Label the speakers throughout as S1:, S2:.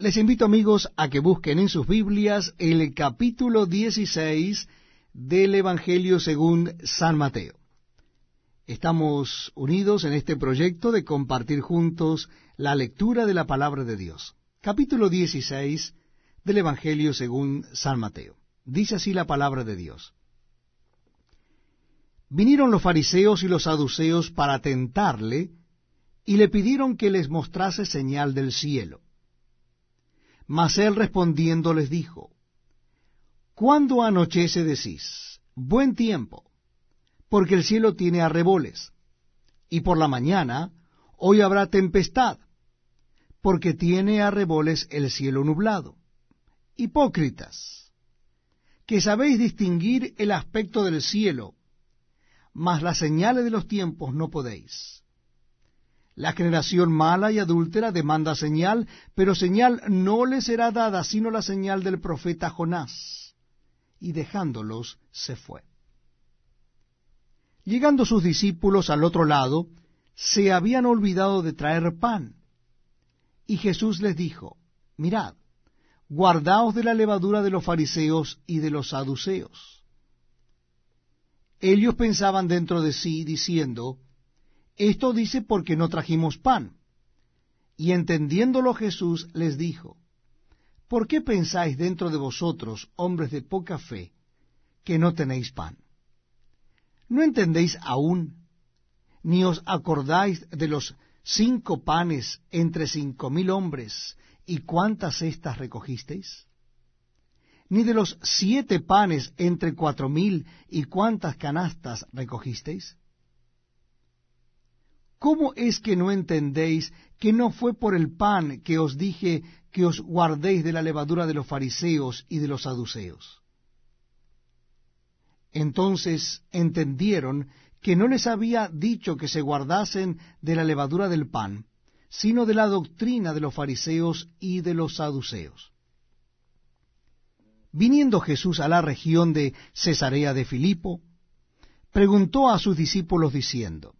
S1: Les invito amigos a que busquen en sus Biblias el capítulo 16 del Evangelio según San Mateo. Estamos unidos en este proyecto de compartir juntos la lectura de la palabra de Dios. Capítulo 16 del Evangelio según San Mateo. Dice así la palabra de Dios. Vinieron los fariseos y los saduceos para tentarle y le pidieron que les mostrase señal del cielo. Mas él respondiendo les dijo, ¿Cuándo anochece decís? Buen tiempo, porque el cielo tiene arreboles, y por la mañana hoy habrá tempestad, porque tiene arreboles el cielo nublado. Hipócritas, que sabéis distinguir el aspecto del cielo, mas las señales de los tiempos no podéis. La generación mala y adúltera demanda señal, pero señal no le será dada sino la señal del profeta Jonás. Y dejándolos se fue. Llegando sus discípulos al otro lado, se habían olvidado de traer pan. Y Jesús les dijo, Mirad, guardaos de la levadura de los fariseos y de los saduceos. Ellos pensaban dentro de sí, diciendo, Esto dice porque no trajimos pan. Y entendiéndolo Jesús les dijo, ¿Por qué pensáis dentro de vosotros, hombres de poca fe, que no tenéis pan? ¿No entendéis aún, ni os acordáis de los cinco panes entre cinco mil hombres, y cuántas cestas recogisteis? ni de los siete panes entre cuatro mil y cuántas canastas recogisteis? ¿Cómo es que no entendéis que no fue por el pan que os dije que os guardéis de la levadura de los fariseos y de los saduceos? Entonces entendieron que no les había dicho que se guardasen de la levadura del pan, sino de la doctrina de los fariseos y de los saduceos. Viniendo Jesús a la región de Cesarea de Filipo, preguntó a sus discípulos diciendo,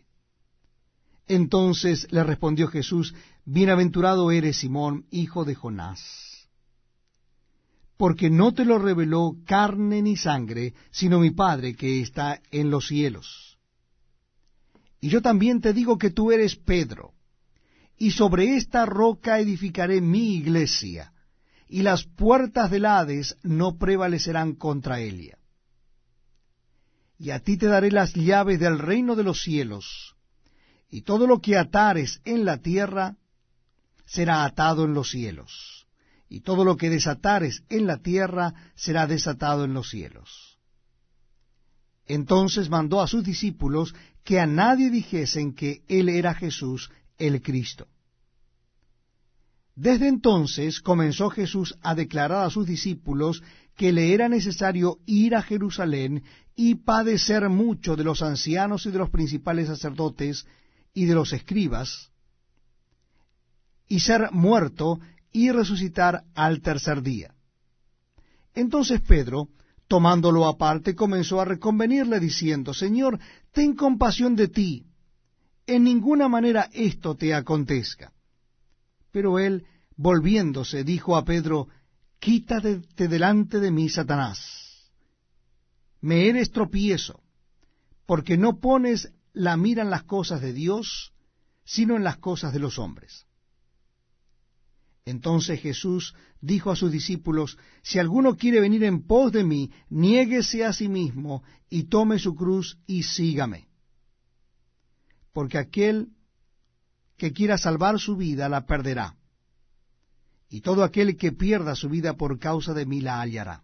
S1: Entonces le respondió Jesús, Bienaventurado eres Simón, hijo de Jonás, porque no te lo reveló carne ni sangre, sino mi Padre que está en los cielos. Y yo también te digo que tú eres Pedro, y sobre esta roca edificaré mi iglesia, y las puertas del Hades no prevalecerán contra ella y a ti te daré las llaves del reino de los cielos, y todo lo que atares en la tierra será atado en los cielos, y todo lo que desatares en la tierra será desatado en los cielos. Entonces mandó a sus discípulos que a nadie dijesen que él era Jesús el Cristo. Desde entonces comenzó Jesús a declarar a sus discípulos que le era necesario ir a Jerusalén y padecer mucho de los ancianos y de los principales sacerdotes y de los escribas, y ser muerto y resucitar al tercer día. Entonces Pedro, tomándolo aparte, comenzó a reconvenirle diciendo, Señor, ten compasión de ti, en ninguna manera esto te acontezca. Pero él, volviéndose, dijo a Pedro, Quítate delante de mí, Satanás. Me eres tropiezo, porque no pones la mira en las cosas de Dios, sino en las cosas de los hombres. Entonces Jesús dijo a sus discípulos, Si alguno quiere venir en pos de mí, niéguese a sí mismo y tome su cruz y sígame. Porque aquel que quiera salvar su vida la perderá y todo aquel que pierda su vida por causa de mí la hallará.